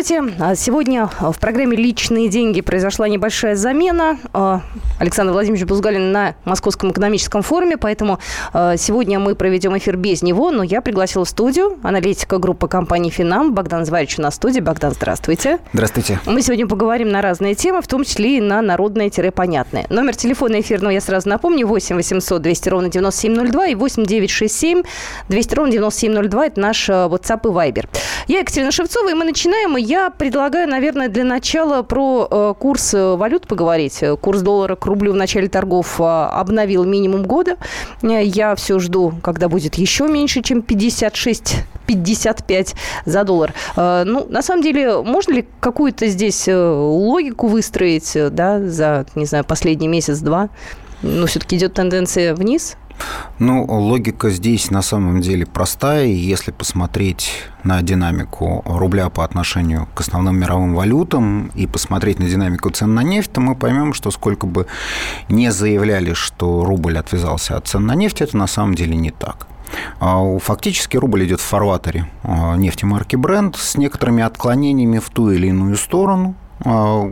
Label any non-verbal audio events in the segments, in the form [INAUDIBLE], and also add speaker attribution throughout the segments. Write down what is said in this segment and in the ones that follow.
Speaker 1: Здравствуйте. А сегодня в программе «Личные деньги» произошла небольшая замена. А, Александр Владимирович Бузгалин на Московском экономическом форуме, поэтому а, сегодня мы проведем эфир без него, но я пригласила в студию аналитика группы компании «Финам» Богдан Зварич на студии. Богдан, здравствуйте.
Speaker 2: Здравствуйте.
Speaker 1: Мы сегодня поговорим на разные темы, в том числе и на народные-понятные. Номер телефона эфирного я сразу напомню. 8 800 200 ровно 9702 и 8 967 200 ровно 9702. Это наш WhatsApp и Viber. Я Екатерина Шевцова, и мы начинаем. И я предлагаю, наверное, для начала про э, курс э, валют поговорить. Курс доллара к рублю в начале торгов э, обновил минимум года. Я все жду, когда будет еще меньше, чем 56 55 за доллар. Ну, на самом деле, можно ли какую-то здесь логику выстроить, да, за, не знаю, последний месяц-два? Ну, все-таки идет тенденция вниз?
Speaker 2: Ну, логика здесь на самом деле простая. Если посмотреть на динамику рубля по отношению к основным мировым валютам и посмотреть на динамику цен на нефть, то мы поймем, что сколько бы не заявляли, что рубль отвязался от цен на нефть, это на самом деле не так. А фактически рубль идет в фарватере а, нефти марки Brent с некоторыми отклонениями в ту или иную сторону. А,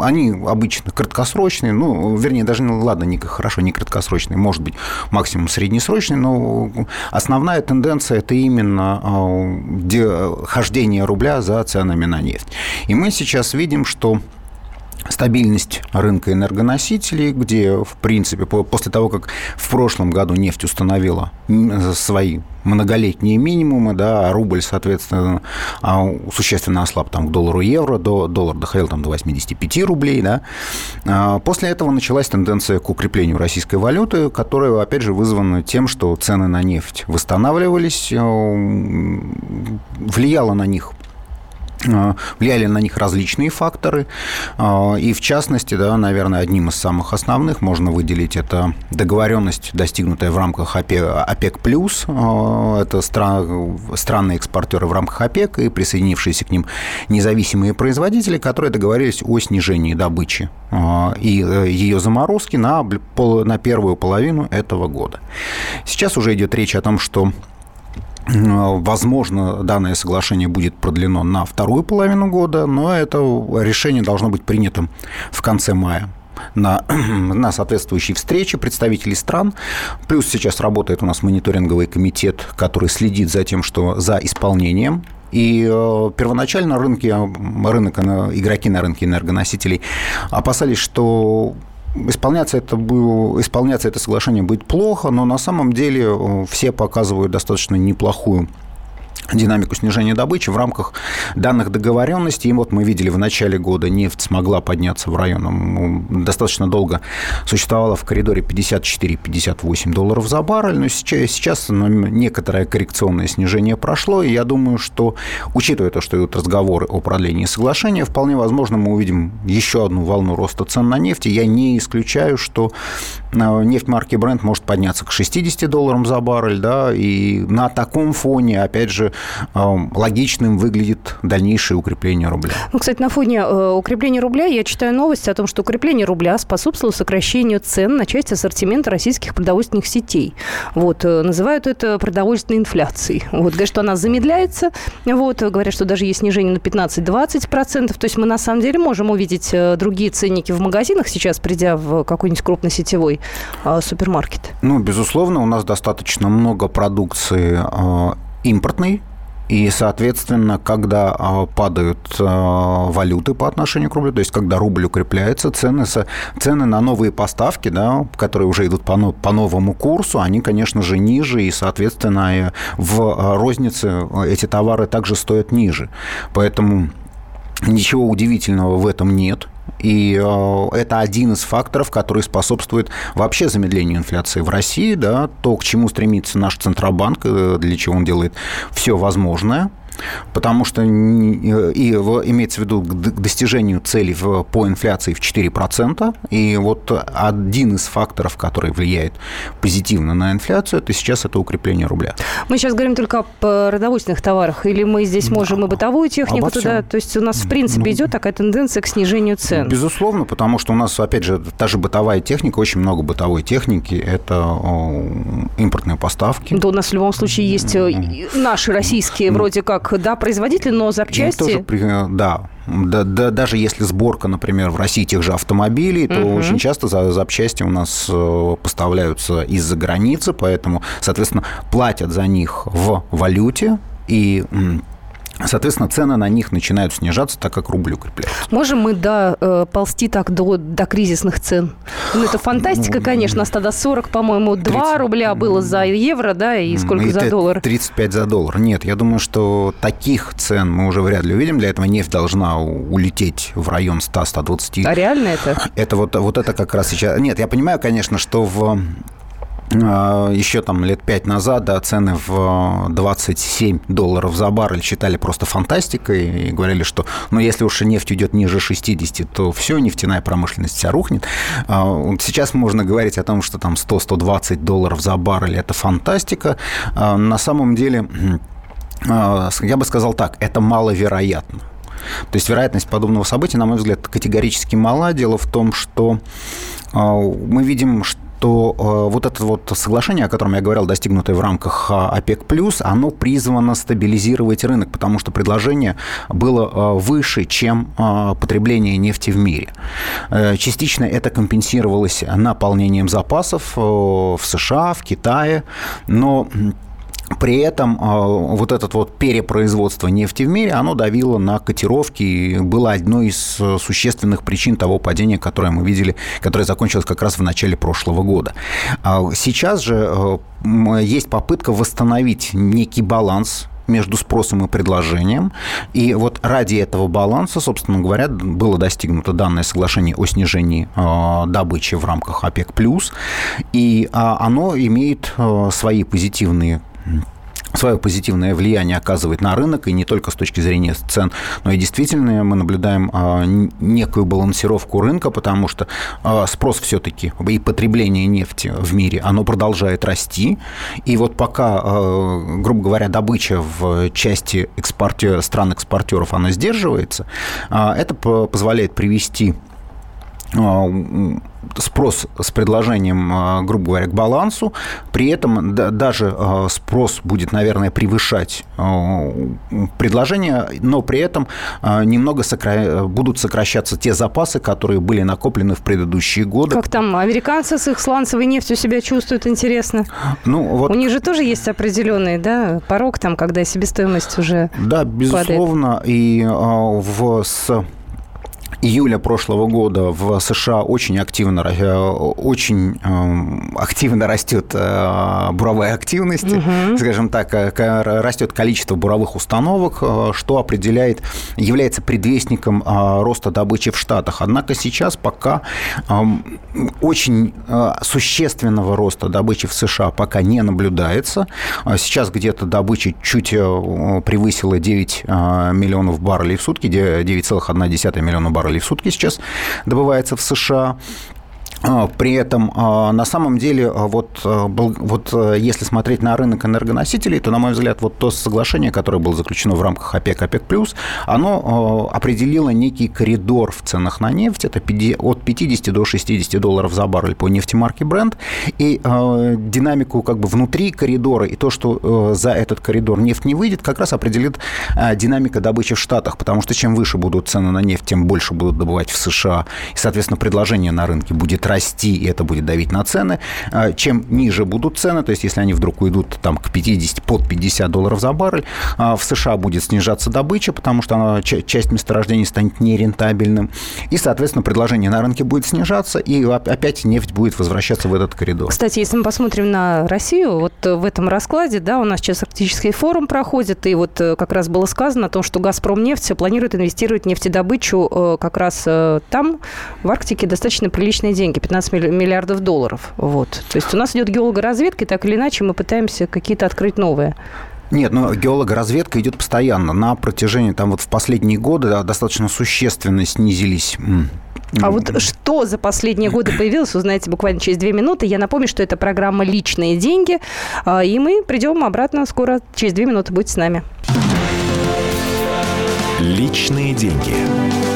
Speaker 2: они обычно краткосрочные, ну, вернее, даже, ну, ладно, не хорошо, не краткосрочные, может быть, максимум среднесрочные, но основная тенденция – это именно а, хождение рубля за ценами на нефть. И мы сейчас видим, что стабильность рынка энергоносителей, где, в принципе, после того, как в прошлом году нефть установила свои многолетние минимумы, да, а рубль, соответственно, а, существенно ослаб там, к доллару евро, до, доллар доходил там, до 85 рублей. Да. А, после этого началась тенденция к укреплению российской валюты, которая, опять же, вызвана тем, что цены на нефть восстанавливались, влияло на них влияли на них различные факторы, а, и в частности, да, наверное, одним из самых основных можно выделить это договоренность, достигнутая в рамках ОПЕК+, а, это страны экспортеры в рамках ОПЕК и присоединившиеся к ним независимые производители, которые договорились о снижении добычи и э, ее заморозки на, на первую половину этого года. Сейчас уже идет речь о том, что Возможно, данное соглашение будет продлено на вторую половину года, но это решение должно быть принято в конце мая на, [CLEARS THROAT] на соответствующей встрече представителей стран. Плюс сейчас работает у нас мониторинговый комитет, который следит за тем, что за исполнением и э, первоначально рынки, рынок, игроки на рынке энергоносителей опасались, что Исполняться это, исполняться это соглашение будет плохо, но на самом деле э, все показывают достаточно неплохую динамику снижения добычи в рамках данных договоренностей. И вот мы видели в начале года нефть смогла подняться в район, ну, достаточно долго существовала в коридоре 54-58 долларов за баррель, но сейчас, сейчас ну, некоторое коррекционное снижение прошло, и я думаю, что, учитывая то, что идут разговоры о продлении соглашения, вполне возможно, мы увидим еще одну волну роста цен на нефть, и я не исключаю, что э, нефть марки Brent может подняться к 60 долларам за баррель, да, и на таком фоне, опять же, логичным выглядит дальнейшее укрепление рубля.
Speaker 1: Ну, кстати, на фоне э, укрепления рубля я читаю новости о том, что укрепление рубля способствовало сокращению цен на часть ассортимента российских продовольственных сетей. Вот, э, называют это продовольственной инфляцией. Вот, говорят, что она замедляется. Вот, говорят, что даже есть снижение на 15-20%. То есть мы на самом деле можем увидеть э, другие ценники в магазинах сейчас, придя в какой-нибудь крупносетевой супермаркет.
Speaker 2: Ну, безусловно, у нас достаточно много продукции импортный, и, соответственно, когда а, падают а, валюты по отношению к рублю, то есть когда рубль укрепляется, цены, цены на новые поставки, да, которые уже идут по, по новому курсу, они, конечно же, ниже, и, соответственно, в а, рознице эти товары также стоят ниже. Поэтому ничего удивительного в этом нет. И э, это один из факторов, который способствует вообще замедлению инфляции в России, да, то, к чему стремится наш Центробанк, э, для чего он делает все возможное – потому что и имеется в виду к достижению цели по инфляции в 4%, и вот один из факторов, который влияет позитивно на инфляцию, это сейчас это укрепление рубля.
Speaker 1: Мы сейчас говорим только о продовольственных товарах, или мы здесь можем и бытовую технику туда, то есть у нас в принципе ну, идет такая тенденция к снижению цен?
Speaker 2: Безусловно, потому что у нас, опять же, та же бытовая техника, очень много бытовой техники, это импортные поставки.
Speaker 1: Да у нас в любом случае есть э, наши российские вроде как как, да, производитель, но запчасти...
Speaker 2: Тоже, да, да, да, даже если сборка, например, в России тех же автомобилей, то угу. очень часто за, запчасти у нас э, поставляются из-за границы, поэтому, соответственно, платят за них в валюте и Соответственно, цены на них начинают снижаться, так как рубль укрепляется.
Speaker 1: Можем мы да, э, ползти так до, до кризисных цен? Ну, это фантастика, ну, конечно. А тогда 40, по-моему, 2 30... рубля было за евро, да, и сколько и за доллар?
Speaker 2: 35 за доллар. Нет, я думаю, что таких цен мы уже вряд ли увидим. Для этого нефть должна улететь в район 100-120.
Speaker 1: А реально это?
Speaker 2: Это вот, вот это как раз сейчас... Нет, я понимаю, конечно, что в еще там лет пять назад да, цены в 27 долларов за баррель считали просто фантастикой и говорили, что ну, если уж нефть уйдет ниже 60, то все, нефтяная промышленность вся рухнет. А, сейчас можно говорить о том, что там 100-120 долларов за баррель – это фантастика. А, на самом деле, я бы сказал так, это маловероятно. То есть вероятность подобного события, на мой взгляд, категорически мала. Дело в том, что мы видим, что то э, вот это вот соглашение, о котором я говорил, достигнутое в рамках а, ОПЕК+, оно призвано стабилизировать рынок, потому что предложение было э, выше, чем э, потребление нефти в мире. Частично это компенсировалось наполнением запасов в США, в Китае, но при этом а, вот это вот перепроизводство нефти в мире, оно давило на котировки и было одной из э, существенных причин того падения, которое мы видели, которое закончилось как раз в начале прошлого года. А сейчас же э, есть попытка восстановить некий баланс между спросом и предложением. И вот ради этого баланса, собственно говоря, было достигнуто данное соглашение о снижении э, добычи в рамках ОПЕК+. И а, оно имеет свои позитивные свое позитивное влияние оказывает на рынок, и не только с точки зрения цен, но и действительно мы наблюдаем а, некую балансировку рынка, потому что а, спрос все-таки и потребление нефти в мире, оно продолжает расти, и вот пока, а, грубо говоря, добыча в части экспорте, стран-экспортеров, она сдерживается, это позволяет привести спрос с предложением, а, грубо говоря, к балансу. При этом даже а, спрос будет, наверное, превышать а, предложение, но при этом немного сокра... будут сокращаться те запасы, которые были накоплены в предыдущие годы.
Speaker 1: Как там американцы с их сланцевой нефтью себя чувствуют, интересно? Ну, вот... У них же тоже есть определенный да, порог, там, когда себестоимость уже
Speaker 2: Да, безусловно. Падает. И в, с июля прошлого года в США очень активно, э, очень эм, активно растет э, буровая активность, угу. скажем так, э, растет количество буровых установок, что определяет, является предвестником роста добычи в Штатах. Однако сейчас пока эм, очень существенного роста добычи в США пока не наблюдается. Сейчас где-то добыча чуть превысила 9 миллионов баррелей в сутки, 9,1 миллиона баррелей баррелей в сутки сейчас добывается в США. А, при этом а, на самом деле, а, вот, вот если смотреть на рынок энергоносителей, то, на мой взгляд, вот то соглашение, которое было заключено в рамках ОПЕК, ОПЕК+, оно определило некий коридор в ценах на нефть. Это от 50 до 60 долларов за баррель по нефтемарке Brent. И динамику как бы внутри коридора и то, что за этот коридор нефть не выйдет, как раз определит динамика добычи в Штатах. Потому что чем выше будут цены на нефть, тем больше будут добывать в США. И, соответственно, предложение на рынке будет расти, и это будет давить на цены. А, чем ниже будут цены, то есть если они вдруг уйдут там, к 50, под 50 долларов за баррель, а, в США будет снижаться добыча, потому что она, часть месторождений станет нерентабельным. И, соответственно, предложение на рынке будет снижаться, и опять нефть будет возвращаться в этот коридор.
Speaker 1: Кстати, если мы посмотрим на Россию, вот в этом раскладе, да, у нас сейчас арктический форум проходит, и вот э, как раз было сказано о том, что «Газпром» нефть планирует инвестировать в нефтедобычу э, как раз э, там, в Арктике, достаточно приличные деньги деньги, 15 миллиардов долларов. Вот. То есть у нас идет геологоразведка, и так или иначе мы пытаемся какие-то открыть новые.
Speaker 2: Нет, ну геологоразведка идет постоянно. На протяжении там вот в последние годы да, достаточно существенно снизились
Speaker 1: а вот что за последние годы [CLEARS THROAT] появилось, узнаете буквально через две минуты. Я напомню, что это программа «Личные деньги». А, и мы придем обратно скоро. Через две минуты будьте с нами.
Speaker 3: «Личные деньги».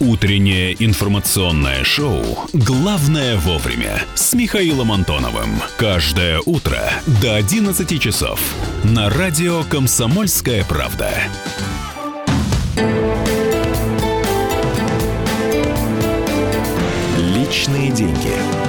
Speaker 3: Утреннее информационное шоу «Главное вовремя» с Михаилом Антоновым. Каждое утро до 11 часов на радио «Комсомольская правда».
Speaker 4: Личные деньги.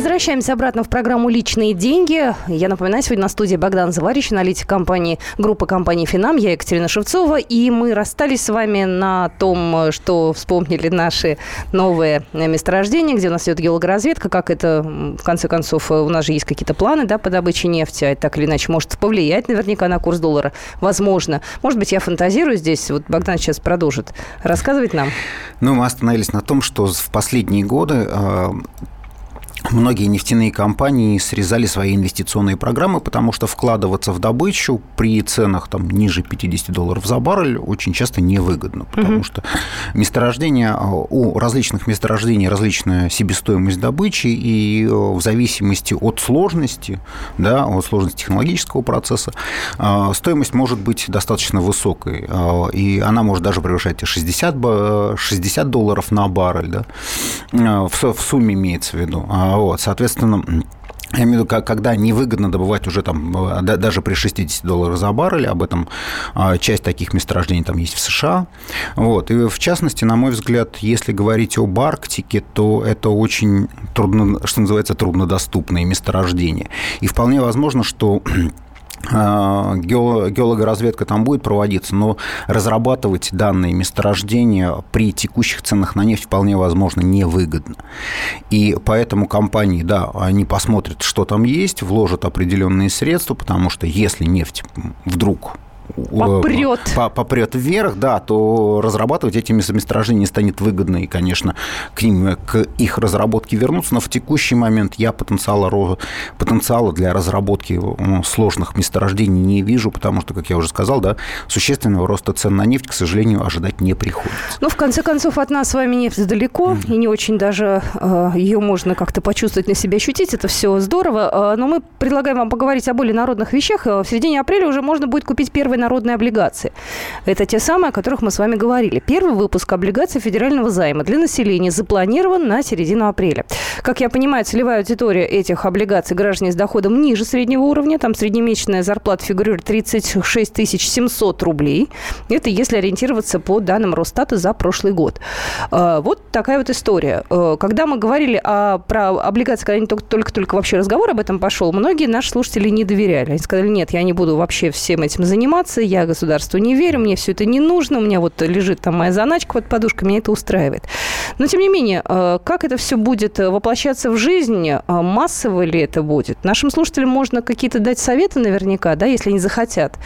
Speaker 1: Возвращаемся обратно в программу «Личные деньги». Я напоминаю, сегодня на студии Богдан Заварич, аналитик компании, группы компании «Финам». Я Екатерина Шевцова. И мы расстались с вами на том, что вспомнили наши новые месторождения, где у нас идет геологоразведка, как это, в конце концов, у нас же есть какие-то планы да, по добыче нефти, а это так или иначе может повлиять наверняка на курс доллара. Возможно. Может быть, я фантазирую здесь. Вот Богдан сейчас продолжит рассказывать нам.
Speaker 2: Ну, мы остановились на том, что в последние годы а, Многие нефтяные компании срезали свои инвестиционные программы, потому что вкладываться в добычу при ценах там, ниже 50 долларов за баррель очень часто невыгодно, потому угу. что месторождение, у различных месторождений различная себестоимость добычи, и э, в зависимости от сложности, да, от сложности технологического процесса, э, стоимость может быть достаточно высокой, э, и она может даже превышать 60, 60 долларов на баррель, да, в сумме имеется в виду. А вот, соответственно, я имею в виду, когда невыгодно добывать уже там, э, даже при 60 долларах за баррель, об этом а, часть таких месторождений там есть в США. Вот. И в частности, на мой взгляд, если говорить об Арктике, то это очень трудно, что называется, труднодоступные месторождения. И вполне возможно, что геологоразведка там будет проводиться, но разрабатывать данные месторождения при текущих ценах на нефть вполне возможно невыгодно. И поэтому компании, да, они посмотрят, что там есть, вложат определенные средства, потому что если нефть вдруг
Speaker 1: попрет.
Speaker 2: попрет вверх, да, то разрабатывать эти месторождения станет выгодно, и, конечно, к, ним, к их разработке вернуться, но в текущий момент я потенциала, потенциала для разработки сложных месторождений не вижу, потому что, как я уже сказал, да, существенного роста цен на нефть, к сожалению, ожидать не приходится.
Speaker 1: Ну, в конце концов, от нас с вами нефть далеко, mm-hmm. и не очень даже э, ее можно как-то почувствовать на себе, ощутить, это все здорово, э, но мы предлагаем вам поговорить о более народных вещах. Э, в середине апреля уже можно будет купить первый народные облигации. Это те самые, о которых мы с вами говорили. Первый выпуск облигаций федерального займа для населения запланирован на середину апреля. Как я понимаю, целевая аудитория этих облигаций граждане с доходом ниже среднего уровня. Там среднемесячная зарплата фигурирует 36 700 рублей. Это если ориентироваться по данным Росстата за прошлый год. А, вот такая вот история. А, когда мы говорили о, про облигации, когда только-только вообще разговор об этом пошел, многие наши слушатели не доверяли. Они сказали, нет, я не буду вообще всем этим заниматься, информации, я государству не верю, мне все это не нужно, у меня вот лежит там моя заначка под подушкой, меня это устраивает. Но, тем не менее, э, как это все будет воплощаться в жизнь, э, массово ли это будет? Нашим слушателям можно какие-то дать советы наверняка, да, если они захотят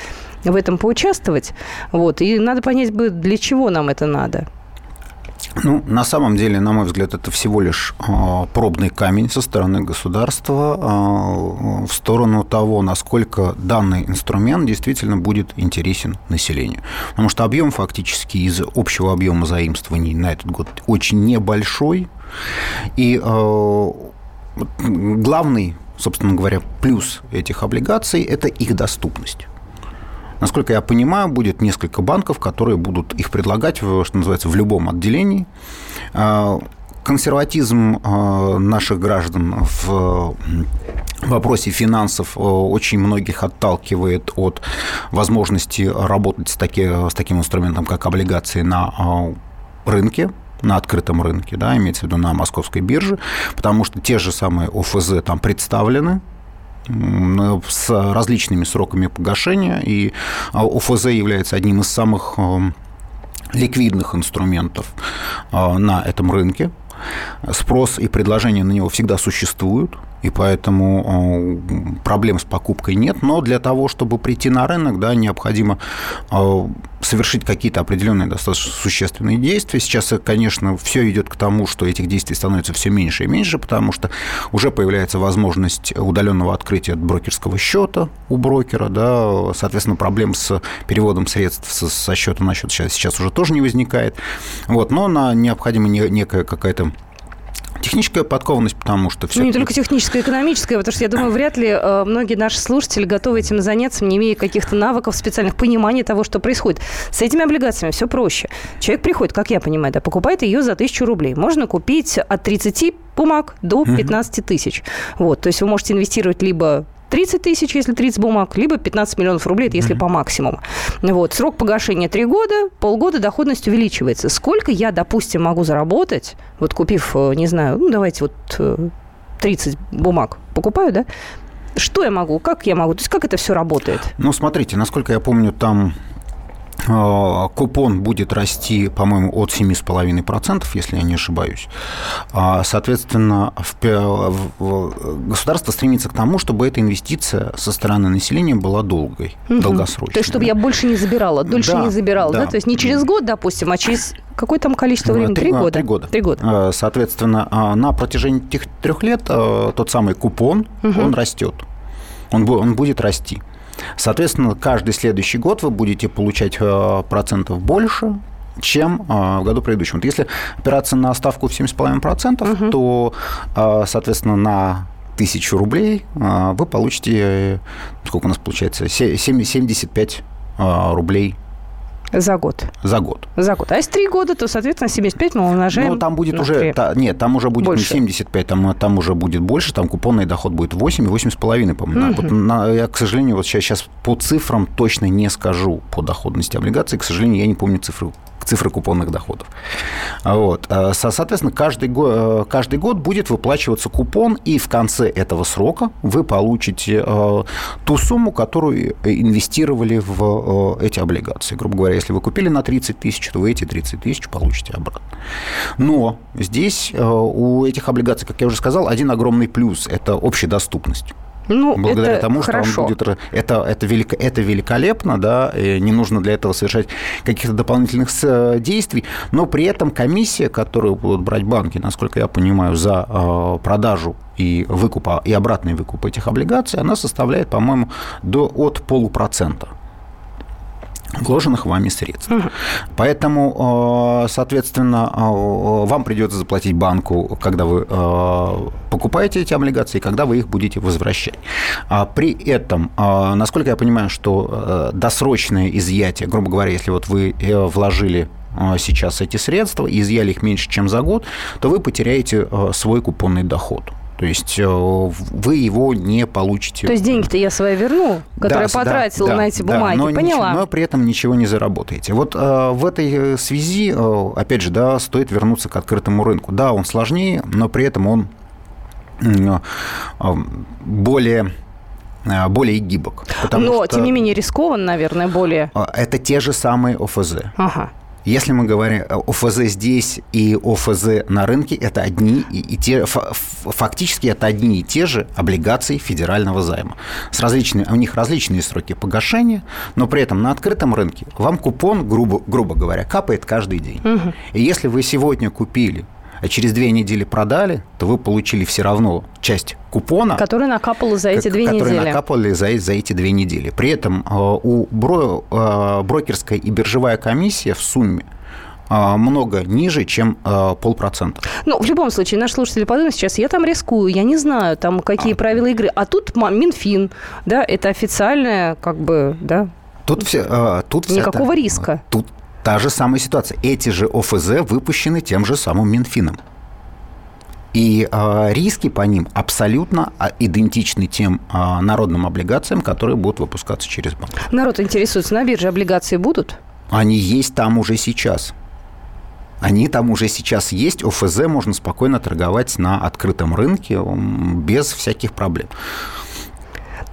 Speaker 1: в этом поучаствовать. Вот. И надо понять, для чего нам это надо.
Speaker 2: Ну, на самом деле, на мой взгляд, это всего лишь а, пробный камень со стороны государства а, в сторону того, насколько данный инструмент действительно будет интересен населению. Потому что объем фактически из общего объема заимствований на этот год очень небольшой. И а, главный, собственно говоря, плюс этих облигаций – это их доступность. Насколько я понимаю, будет несколько банков, которые будут их предлагать, что называется, в любом отделении. А, консерватизм а, наших граждан в вопросе финансов очень многих отталкивает от возможности работать с, таки, с таким инструментом, как облигации на а, рынке, на открытом рынке, да, имеется в виду на московской бирже, потому что те же самые ОФЗ там представлены, с различными сроками погашения, и ОФЗ является одним из самых э, ликвидных инструментов э, на этом рынке. Спрос и предложение на него всегда существуют, и поэтому э, проблем с покупкой нет. Но для того, чтобы прийти на рынок, да, необходимо совершить какие-то определенные достаточно существенные действия. Сейчас, конечно, все идет к тому, что этих действий становится все меньше и меньше, потому что уже появляется возможность удаленного открытия брокерского счета у брокера, да, соответственно, проблем с переводом средств со счета на счет сейчас, сейчас уже тоже не возникает. Вот, но на необходима некая какая-то Техническая подкованность, потому что все...
Speaker 1: Ну, не только техническая, экономическая, потому что, я думаю, вряд ли э, многие наши слушатели готовы этим заняться, не имея каких-то навыков, специальных понимания того, что происходит. С этими облигациями все проще. Человек приходит, как я понимаю, да, покупает ее за тысячу рублей. Можно купить от 30 бумаг до 15 тысяч. Вот, то есть вы можете инвестировать либо 30 тысяч, если 30 бумаг, либо 15 миллионов рублей, это если mm-hmm. по максимуму. Вот. Срок погашения 3 года, полгода доходность увеличивается. Сколько я, допустим, могу заработать, вот купив, э, не знаю, ну, давайте вот 30 э, бумаг покупаю, да, что я могу, как я могу, то есть как это все работает?
Speaker 2: Ну, смотрите, насколько я помню, там купон будет расти, по-моему, от 7,5%, если я не ошибаюсь. А, соответственно, государство стремится к тому, чтобы эта инвестиция со стороны населения была долгой, угу. долгосрочной.
Speaker 1: То есть, чтобы я больше не забирала, дольше да, не забирала, да. да? То есть, не через год, допустим, а через какое там количество времени? Три, года?
Speaker 2: Три года.
Speaker 1: Три года.
Speaker 2: А, соответственно, на протяжении этих трех лет тот самый купон, угу. он растет. Он, он будет расти. Соответственно, каждый следующий год вы будете получать э, процентов больше, чем э, в году предыдущем. Вот если опираться на ставку в 7,5%, угу. то, э, соответственно, на тысячу рублей вы получите, сколько у нас получается, 75 рублей
Speaker 1: за год.
Speaker 2: За год.
Speaker 1: За год. А если три года, то, соответственно, 75 мы умножаем
Speaker 2: Ну, там будет уже... Та, нет, там уже будет больше. не 75, там, там уже будет больше, там купонный доход будет 8 и 8,5, по-моему. Угу. Вот, на, я, к сожалению, вот сейчас, сейчас по цифрам точно не скажу по доходности облигаций. К сожалению, я не помню цифру цифры купонных доходов. Вот. Э, соответственно, каждый год, э, каждый год будет выплачиваться купон, и в конце этого срока вы получите э, ту сумму, которую инвестировали в эти облигации. Грубо говоря, если вы купили на 30 тысяч, то вы эти 30 тысяч получите обратно. Но здесь у этих облигаций, как я уже сказал, один огромный плюс – это общедоступность. Ну, благодаря тому, хорошо. что он будет... Это, это, велик, это великолепно, да, и не нужно для этого совершать каких-то дополнительных э, действий, но при этом комиссия, которую будут брать банки, насколько я понимаю, за э, продажу и выкупа, и обратный выкуп этих облигаций, она составляет, по-моему, до, от полупроцента вложенных вами средств. Угу. Поэтому, э, соответственно, э, вам придется заплатить банку, когда вы э, покупаете эти облигации, когда вы их будете возвращать. А при этом, насколько я понимаю, что досрочное изъятие, грубо говоря, если вот вы вложили сейчас эти средства и изъяли их меньше, чем за год, то вы потеряете свой купонный доход. То есть э, вы его не получите.
Speaker 1: То есть деньги-то я свои верну, которые да, потратила да, на эти бумаги. Да, но Поняла.
Speaker 2: Ничего, но при этом ничего не заработаете. Вот э, в этой связи, э, опять же, да, стоит вернуться к открытому рынку. Да, он сложнее, но при этом он э, более более гибок.
Speaker 1: Но, что, тем не менее, рискован, наверное, более.
Speaker 2: Это те же самые ОФЗ.
Speaker 1: Ага.
Speaker 2: Если мы говорим ОФЗ здесь и ОФЗ на рынке, это одни и, и те, фактически это одни и те же облигации федерального займа. С различными, у них различные сроки погашения, но при этом на открытом рынке вам купон, грубо, грубо говоря, капает каждый день. Угу. И если вы сегодня купили а через две недели продали, то вы получили все равно часть купона.
Speaker 1: Который накапала за эти две
Speaker 2: которые
Speaker 1: недели.
Speaker 2: Накапали за, за эти две недели. При этом э, у бро, э, брокерская и биржевая комиссия в сумме э, много ниже, чем полпроцента.
Speaker 1: Ну, в любом случае, наши слушатели подумают сейчас, я там рискую, я не знаю, там какие а. правила игры. А тут Минфин, да, это официальная, как бы, да,
Speaker 2: Тут все, тут
Speaker 1: Никакого вся, риска.
Speaker 2: Тут Та же самая ситуация. Эти же ОФЗ выпущены тем же самым Минфином. И э, риски по ним абсолютно а, идентичны тем э, народным облигациям, которые будут выпускаться через банк.
Speaker 1: Народ интересуется, на бирже облигации будут?
Speaker 2: Они есть там уже сейчас. Они там уже сейчас есть. ОФЗ можно спокойно торговать на открытом рынке без всяких проблем.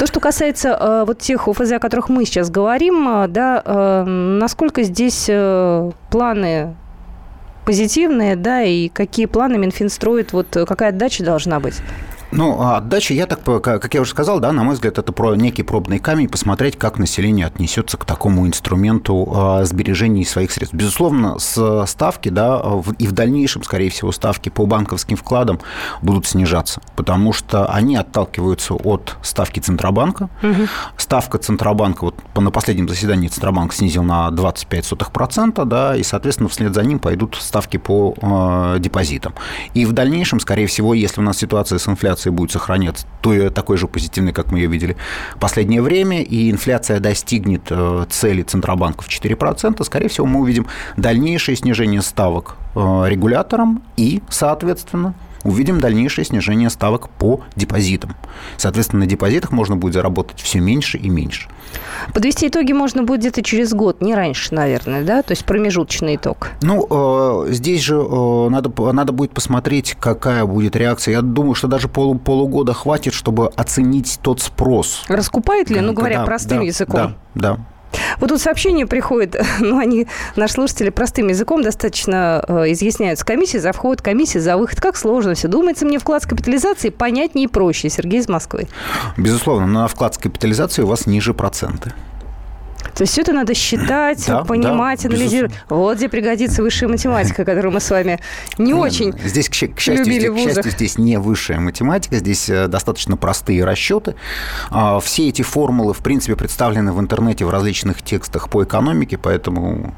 Speaker 1: То, что касается э, вот тех ОФЗ, о которых мы сейчас говорим, э, да, э, насколько здесь планы позитивные, да, и какие планы Минфин строит, вот какая отдача должна быть?
Speaker 2: Ну, а отдача, я так, как я уже сказал, да, на мой взгляд, это про некий пробный камень, посмотреть, как население отнесется к такому инструменту а, сбережения своих средств. Безусловно, с ставки, да, и в дальнейшем, скорее всего, ставки по банковским вкладам будут снижаться, потому что они отталкиваются от ставки Центробанка. Угу. Ставка Центробанка, вот на последнем заседании Центробанк снизил на 25%, да, и, соответственно, вслед за ним пойдут ставки по э, депозитам. И в дальнейшем, скорее всего, если у нас ситуация с инфляцией инфляция будет сохраняться то, такой же позитивной, как мы ее видели в последнее время, и инфляция достигнет э, цели Центробанка в 4%, скорее всего, мы увидим дальнейшее снижение ставок э, регулятором и, соответственно, увидим дальнейшее снижение ставок по депозитам. Соответственно, на депозитах можно будет заработать все меньше и меньше.
Speaker 1: Подвести итоги можно будет где-то через год, не раньше, наверное, да? То есть промежуточный итог.
Speaker 2: Ну, э, здесь же э, надо, надо будет посмотреть, какая будет реакция. Я думаю, что даже полу, полугода хватит, чтобы оценить тот спрос.
Speaker 1: Раскупает ли, ну, говоря да, простым
Speaker 2: да,
Speaker 1: языком?
Speaker 2: Да, да.
Speaker 1: Вот тут сообщения приходят, [LAUGHS] ну, они, наши слушатели, простым языком достаточно э, изъясняются. Комиссия за вход, комиссия за выход. Как сложно все. Думается, мне вклад с капитализацией понятнее и проще. Сергей из Москвы.
Speaker 2: Безусловно, на вклад с капитализацией у вас ниже проценты.
Speaker 1: То есть все это надо считать, да, понимать, да, анализировать. Безусловно. Вот где пригодится высшая математика, которую мы с вами не очень
Speaker 2: здесь, к, счастью, любили здесь, к счастью, здесь не высшая математика, здесь э, достаточно простые расчеты. А, все эти формулы, в принципе, представлены в интернете в различных текстах по экономике, поэтому...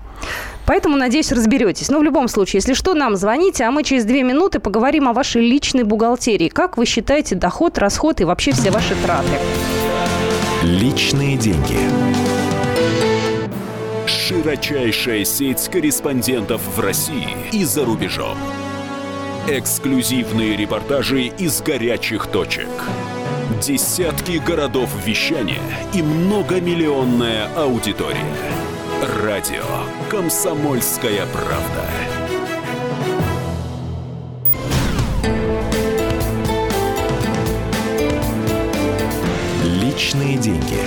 Speaker 1: Поэтому, надеюсь, разберетесь. Но в любом случае, если что, нам звоните, а мы через две минуты поговорим о вашей личной бухгалтерии. Как вы считаете доход, расход и вообще все ваши траты?
Speaker 3: Личные деньги. Широчайшая сеть корреспондентов в России и за рубежом. Эксклюзивные репортажи из горячих точек. Десятки городов вещания и многомиллионная аудитория. Радио «Комсомольская правда». Личные деньги.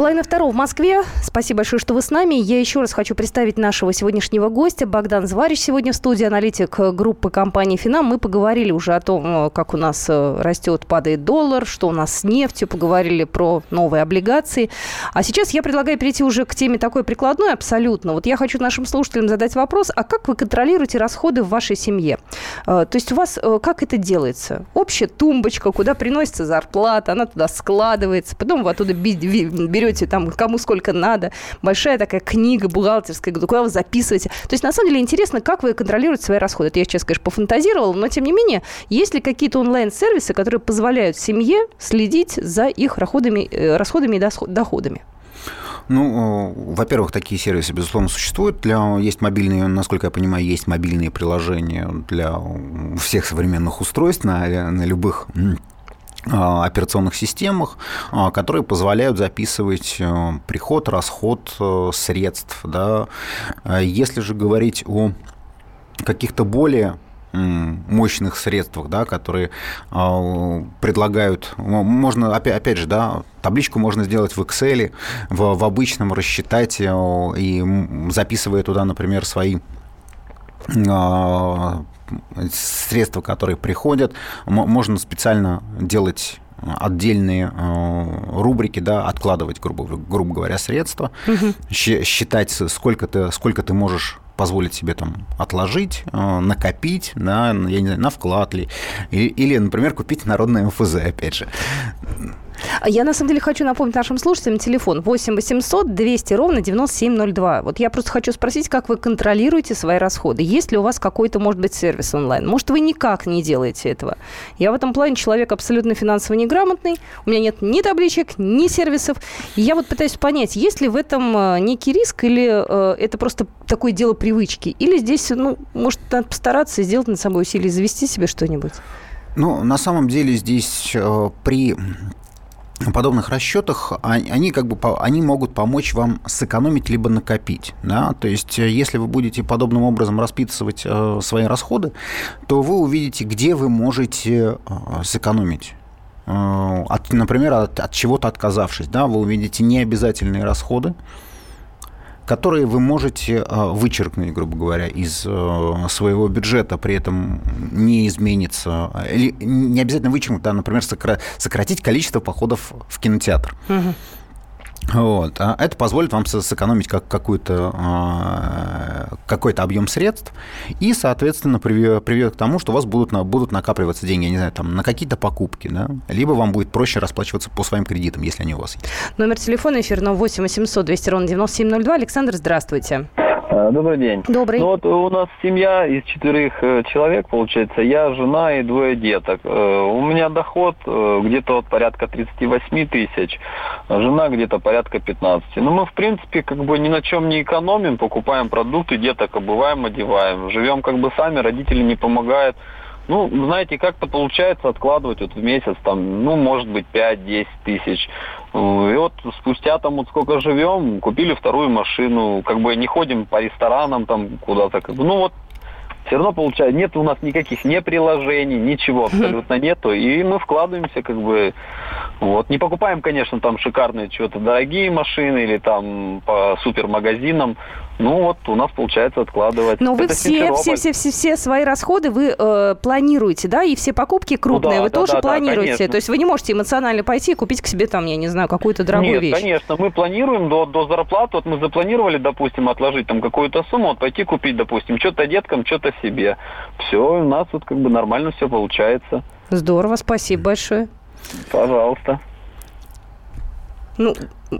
Speaker 1: Половина второго в Москве. Спасибо большое, что вы с нами. Я еще раз хочу представить нашего сегодняшнего гостя. Богдан Зварич сегодня в студии, аналитик группы компании «Финам». Мы поговорили уже о том, как у нас э, растет, падает доллар, что у нас с нефтью, поговорили про новые облигации. А сейчас я предлагаю перейти уже к теме такой прикладной абсолютно. Вот я хочу нашим слушателям задать вопрос, а как вы контролируете расходы в вашей семье? Э, то есть у вас э, как это делается? Общая тумбочка, куда приносится зарплата, она туда складывается, потом вы оттуда берете берете там кому сколько надо, большая такая книга бухгалтерская, куда вы записываете. То есть, на самом деле, интересно, как вы контролируете свои расходы. Это я сейчас, конечно, пофантазировала, но, тем не менее, есть ли какие-то онлайн-сервисы, которые позволяют семье следить за их расходами, э, расходами и доходами?
Speaker 2: Ну, во-первых, такие сервисы, безусловно, существуют. Для, есть мобильные, насколько я понимаю, есть мобильные приложения для всех современных устройств на, на любых операционных системах, а, которые позволяют записывать э, приход, расход э, средств. Да. Если же говорить о каких-то более мощных средствах, да, которые предлагают, можно, опять, опять же, да, табличку можно сделать в Excel, в, в обычном рассчитать э, и записывая туда, например, свои средства, которые приходят, можно специально делать отдельные э, рубрики, да, откладывать, грубо, грубо говоря, средства, угу. считать, сколько ты, сколько ты можешь позволить себе там отложить, э, накопить на, я не знаю, на вклад ли, или, например, купить народное МФЗ, опять же.
Speaker 1: Я, на самом деле, хочу напомнить нашим слушателям телефон 8 800 200 ровно 9702. Вот я просто хочу спросить, как вы контролируете свои расходы? Есть ли у вас какой-то, может быть, сервис онлайн? Может, вы никак не делаете этого? Я в этом плане человек абсолютно финансово неграмотный. У меня нет ни табличек, ни сервисов. И я вот пытаюсь понять, есть ли в этом э, некий риск или э, это просто такое дело привычки? Или здесь, ну, может, надо постараться сделать над собой усилие, завести себе что-нибудь?
Speaker 2: Ну, на самом деле здесь э, при подобных расчетах они как бы они могут помочь вам сэкономить либо накопить, да, то есть э, если вы будете подобным образом расписывать э, свои расходы, то вы увидите, где вы можете э, сэкономить. От, например, от, от чего-то отказавшись, да, вы увидите необязательные расходы, которые вы можете вычеркнуть, грубо говоря, из своего бюджета, при этом не изменится, не обязательно вычеркнуть, а, например, сократить количество походов в кинотеатр. Угу. Вот. А это позволит вам сэкономить как какой-то а, какой-то объем средств и, соответственно, приведет, к тому, что у вас будут, будут накапливаться деньги, я не знаю, там, на какие-то покупки, да? либо вам будет проще расплачиваться по своим кредитам, если они у вас есть.
Speaker 1: Номер телефона эфирного 8 800 200 ровно 9702. Александр, здравствуйте.
Speaker 5: А, добрый день.
Speaker 1: Добрый.
Speaker 5: Ну вот у нас семья из четырех э, человек, получается, я, жена и двое деток. Э, у меня доход э, где-то от порядка 38 тысяч, жена где-то порядка 15. Ну, мы, в принципе, как бы ни на чем не экономим, покупаем продукты, деток обуваем, одеваем. Живем как бы сами, родители не помогают. Ну, знаете, как-то получается откладывать вот в месяц, там, ну, может быть, 5-10 тысяч. И вот спустя там вот сколько живем, купили вторую машину, как бы не ходим по ресторанам там куда-то. Как бы, ну, вот все равно получается, нет у нас никаких не приложений, ничего абсолютно нету, и мы вкладываемся как бы, вот, не покупаем, конечно, там шикарные что-то дорогие машины или там по супермагазинам, ну вот у нас получается откладывать.
Speaker 1: Но вы все, все, все, все, все свои расходы вы э, планируете, да, и все покупки крупные ну, да, вы да, тоже да, планируете. Да, То есть вы не можете эмоционально пойти и купить к себе там, я не знаю, какую-то дорогую
Speaker 5: Нет,
Speaker 1: вещь.
Speaker 5: конечно, мы планируем до, до зарплаты, вот мы запланировали, допустим, отложить там какую-то сумму, вот пойти купить, допустим, что-то деткам, что-то себе. Все, у нас вот как бы нормально все получается.
Speaker 1: Здорово, спасибо большое.
Speaker 5: Пожалуйста.
Speaker 1: Ну,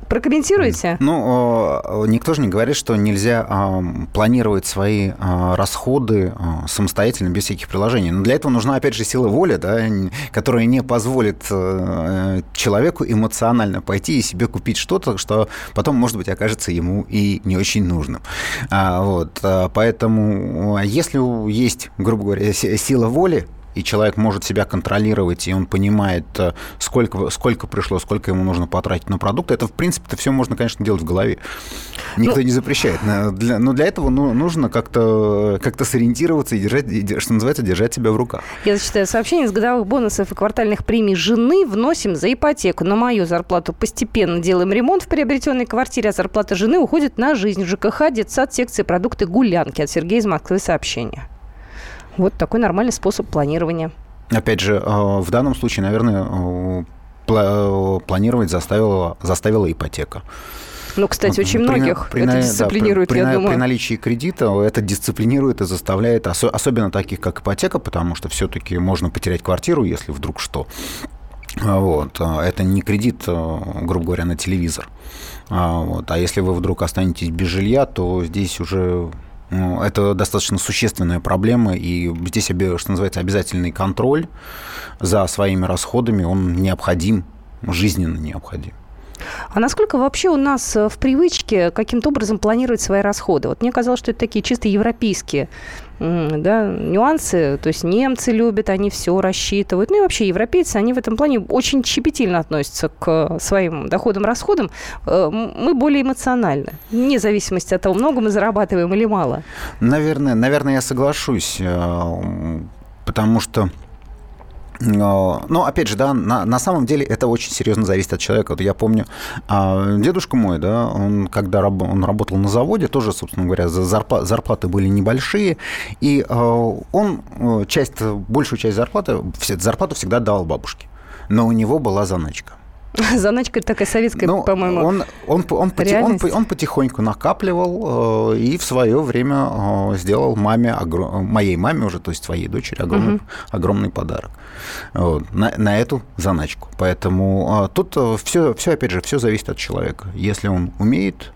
Speaker 1: прокомментируйте.
Speaker 2: Ну, никто же не говорит, что нельзя планировать свои расходы самостоятельно, без всяких приложений. Но для этого нужна, опять же, сила воли, да, которая не позволит э, человеку эмоционально пойти и себе купить что-то, что потом, может быть, окажется ему и не очень нужным. А, вот, а, поэтому, если есть, грубо говоря, сила воли, и человек может себя контролировать, и он понимает, э, сколько, сколько пришло, сколько ему нужно потратить на продукт, это, в принципе, это все можно, конечно, делать в голове. Никто ну, не запрещает. Но для, но для этого ну, нужно как-то как сориентироваться и держать, что называется, держать себя в руках.
Speaker 1: Я зачитаю сообщение. С годовых бонусов и квартальных премий жены вносим за ипотеку. На мою зарплату постепенно делаем ремонт в приобретенной квартире, а зарплата жены уходит на жизнь. ЖКХ, детсад, секции, продукты, гулянки. От Сергея из Москвы сообщение. Вот такой нормальный способ планирования.
Speaker 2: Опять же, э, в данном случае, наверное, э, планировать заставила, заставила ипотека.
Speaker 1: Ну, кстати, очень при, многих при, это дисциплинирует,
Speaker 2: да, при,
Speaker 1: я
Speaker 2: при,
Speaker 1: думаю.
Speaker 2: При наличии кредита это дисциплинирует и заставляет, особенно таких, как ипотека, потому что все-таки можно потерять квартиру, если вдруг что. Вот. Это не кредит, грубо говоря, на телевизор. Вот. А если вы вдруг останетесь без жилья, то здесь уже это достаточно существенная проблема, и здесь, что называется, обязательный контроль за своими расходами, он необходим, жизненно необходим.
Speaker 1: А насколько вообще у нас э, в привычке каким-то образом планировать свои расходы? Вот мне казалось, что это такие чисто европейские да, нюансы. То есть немцы любят, они все рассчитывают. Ну и вообще европейцы, они в этом плане очень щепетильно относятся к своим доходам, расходам. Э, мы более эмоциональны, вне зависимости от того, много мы зарабатываем или мало.
Speaker 2: Наверное, наверное я соглашусь, э, потому что но, опять же, да, на, на самом деле это очень серьезно зависит от человека. Вот я помню, а, дедушка мой, да, он когда раб, он работал на заводе, тоже, собственно говоря, зарплаты, зарплаты были небольшие, и а, он э, часть, большую часть зарплаты, зарплату всегда давал бабушке. Но у него была заначка. [LAUGHS]
Speaker 1: Заначка такая советская, ну, по-моему.
Speaker 2: Он, он, он, он, он потихоньку накапливал э, и в свое время э, сделал маме, моей маме уже, то есть своей дочери, огромный, угу. огромный подарок вот, на, на эту заначку. Поэтому э, тут все, все, опять же, все зависит от человека. Если он умеет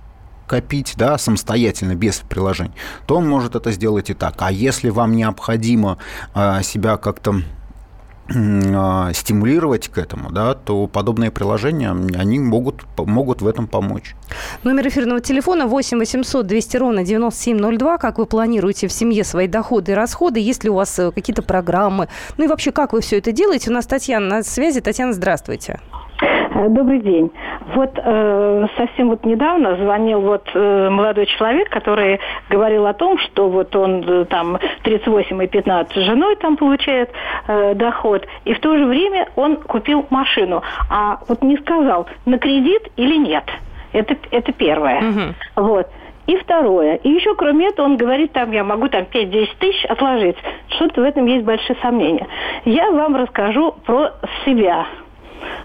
Speaker 2: копить, да, самостоятельно, без приложений, то он может это сделать и так. А если вам необходимо себя как-то стимулировать к этому, да, то подобные приложения, они могут, могут в этом помочь.
Speaker 1: Номер эфирного телефона 8 800 200 ровно 9702. Как вы планируете в семье свои доходы и расходы? Есть ли у вас э, какие-то программы? Ну и вообще, как вы все это делаете? У нас Татьяна на связи. Татьяна, здравствуйте.
Speaker 6: Э, добрый день. Вот э, совсем вот недавно звонил вот э, молодой человек, который говорил о том, что вот он э, там 38 и 15 с женой там получает э, доход, и в то же время он купил машину, а вот не сказал, на кредит или нет. Это, это первое. Угу. Вот. И второе. И еще кроме этого он говорит, там, я могу там 5-10 тысяч отложить. Что-то в этом есть большие сомнения. Я вам расскажу про себя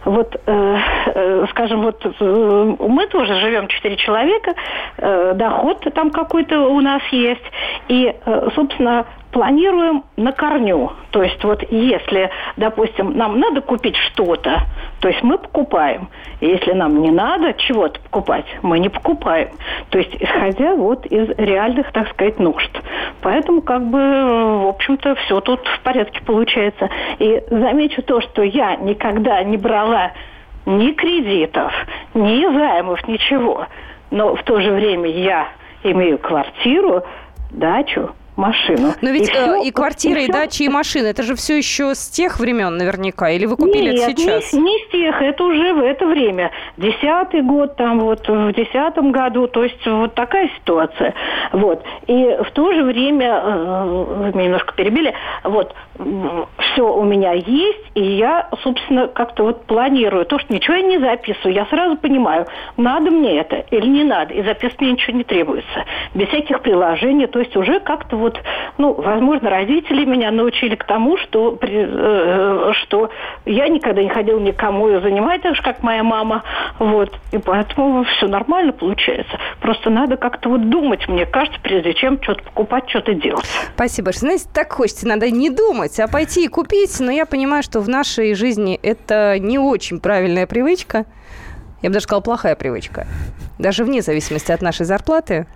Speaker 6: вот, э, э, скажем, вот э, мы тоже живем четыре человека, э, доход там какой-то у нас есть, и, э, собственно, планируем на корню. То есть вот если, допустим, нам надо купить что-то, то есть мы покупаем. Если нам не надо чего-то покупать, мы не покупаем. То есть исходя вот из реальных, так сказать, нужд. Поэтому как бы, в общем-то, все тут в порядке получается. И замечу то, что я никогда не брала ни кредитов, ни займов, ничего. Но в то же время я имею квартиру, дачу, машину.
Speaker 1: Но ведь
Speaker 6: и,
Speaker 1: э,
Speaker 6: все,
Speaker 1: и квартира, и,
Speaker 6: все.
Speaker 1: дача, и машина, это же все еще с тех времен наверняка, или вы купили
Speaker 6: Нет,
Speaker 1: это сейчас?
Speaker 6: Не, не с тех, это уже в это время. Десятый год, там вот в десятом году, то есть вот такая ситуация. Вот. И в то же время, э, вы меня немножко перебили, вот, все у меня есть, и я, собственно, как-то вот планирую. То, что ничего я не записываю, я сразу понимаю, надо мне это или не надо, и записывать мне ничего не требуется. Без всяких приложений, то есть уже как-то вот, ну, возможно, родители меня научили к тому, что, при- э, что я никогда не ходила никому и занимать, так же, как моя мама, вот, и поэтому все нормально получается. Просто надо как-то вот думать, мне кажется, прежде чем что-то покупать, что-то делать.
Speaker 1: Спасибо. Знаете, так хочется иногда не думать, а пойти и купить. Но я понимаю, что в нашей жизни это не очень правильная привычка. Я бы даже сказала, плохая привычка. Даже вне зависимости от нашей зарплаты.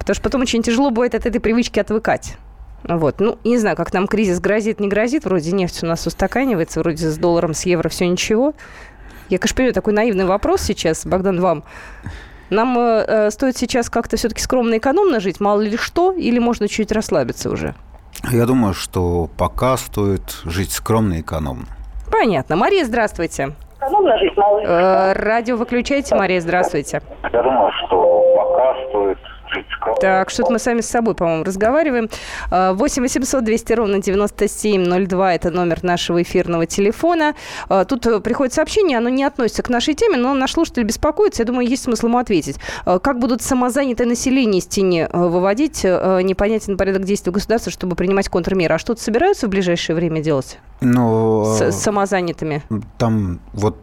Speaker 1: Потому что потом очень тяжело будет от этой привычки отвыкать. Вот. Ну, не знаю, как нам кризис грозит, не грозит. Вроде нефть у нас устаканивается, вроде с долларом, с евро все ничего. Я, конечно, понимаю, такой наивный вопрос сейчас, Богдан, вам. Нам э, э, стоит сейчас как-то все-таки скромно и экономно жить, мало ли что, или можно чуть расслабиться уже?
Speaker 2: Я думаю, что пока стоит жить скромно и экономно.
Speaker 1: Понятно. Мария, здравствуйте.
Speaker 6: Экономно жить, мало
Speaker 1: Э, радио выключайте, Мария, здравствуйте.
Speaker 7: Я думаю, что
Speaker 1: Так, что-то мы сами с собой, по-моему, разговариваем. Э, 8 800 200 ровно 9702 – это номер нашего эфирного телефона. Э, Тут э, приходит сообщение, оно не относится к нашей теме, но наш слушатель беспокоится. Я думаю, есть смысл ему ответить. Э, Как будут самозанятое население из тени э, выводить? Э, Непонятен порядок действий государства, чтобы принимать контрмеры. А что-то собираются в ближайшее время делать
Speaker 2: Но
Speaker 1: с,
Speaker 2: э,
Speaker 1: самозанятыми?
Speaker 2: там вот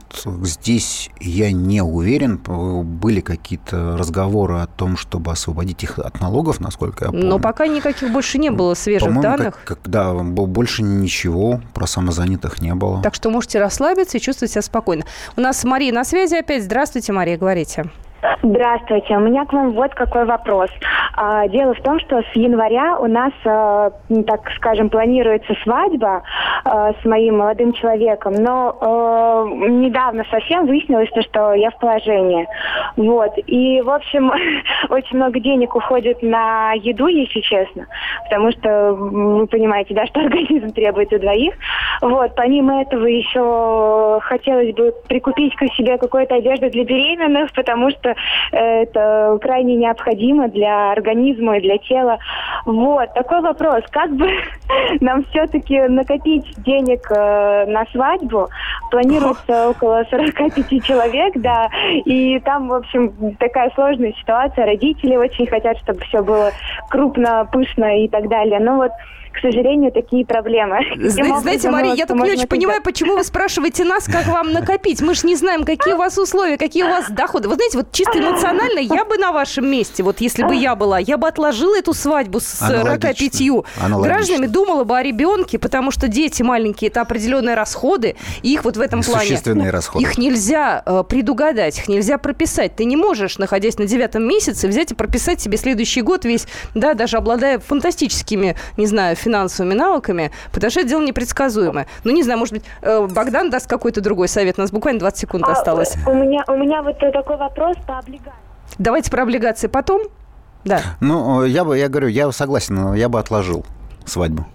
Speaker 2: здесь я не уверен. Были какие-то разговоры о том, чтобы освободить их от налогов, насколько я помню.
Speaker 1: Но пока никаких больше не было свежих
Speaker 2: По-моему, как-
Speaker 1: данных.
Speaker 2: как- да, бо- больше ничего про самозанятых не было.
Speaker 1: Так что можете расслабиться и чувствовать себя спокойно. У нас Мария на связи опять. Здравствуйте, Мария, говорите.
Speaker 8: Здравствуйте. У меня к вам вот какой вопрос. А, Дело в том, что с января у нас, м, так скажем, планируется свадьба э, с моим молодым человеком, но недавно совсем выяснилось, то, что я в положении. Вот. И, в общем, [LAUGHS] очень много денег уходит на еду, если честно, потому что вы понимаете, да, что [LAUGHS] организм требует у двоих. Вот. Помимо этого еще хотелось бы прикупить к себе какую-то одежду для беременных, потому что это крайне необходимо для организма и для тела. Вот, такой вопрос. Как бы [LAUGHS] нам все-таки накопить денег э, на свадьбу? Планируется [LAUGHS] около 45 человек, да, и там, в общем, такая сложная ситуация. Родители очень хотят, чтобы все было крупно, пышно и так далее. Но вот к сожалению, такие проблемы.
Speaker 1: Знаете,
Speaker 8: образом
Speaker 1: Мария, я так не очень понимаю, почему вы спрашиваете нас, как вам накопить. Мы же не знаем, какие у вас условия, какие у вас доходы. Вы знаете, вот чисто эмоционально я бы на вашем месте, вот если бы я была, я бы отложила эту свадьбу с
Speaker 2: Аналогично.
Speaker 1: 45
Speaker 2: Аналогично.
Speaker 1: гражданами, думала бы о ребенке, потому что дети маленькие – это определенные расходы, и их вот в этом плане...
Speaker 2: Существенные расходы.
Speaker 1: Их нельзя э, предугадать, их нельзя прописать. Ты не можешь, находясь на девятом месяце, взять и прописать себе следующий год весь, да, даже обладая фантастическими, не знаю, финансовыми навыками, потому что это дело непредсказуемое. Ну, не знаю, может быть, э, Богдан даст какой-то другой совет. У нас буквально 20 секунд
Speaker 8: А,
Speaker 1: осталось.
Speaker 8: У меня, у меня вот э, такой вопрос по облигациям.
Speaker 1: Давайте про облигации потом. Да.
Speaker 2: Ну, я бы, я говорю, я согласен, но я бы отложил свадьбу.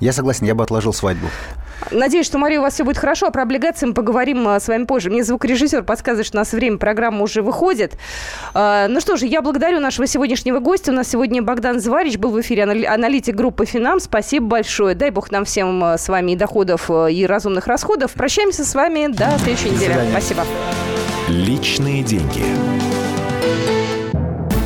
Speaker 2: Я согласен, я бы отложил свадьбу.
Speaker 1: Надеюсь, что, Мария, у вас все будет хорошо, а про облигации мы поговорим а, с вами позже. Мне звукорежиссер подсказывает, что у нас время программы уже выходит. А, ну что же, я благодарю нашего сегодняшнего гостя. У нас сегодня Богдан Зварич был в эфире, анали- аналитик группы «Финам». Спасибо большое. Дай бог нам всем а, с вами и доходов, и разумных расходов. Прощаемся с вами до следующей недели.
Speaker 2: свидания.
Speaker 1: Спасибо.
Speaker 3: Личные деньги.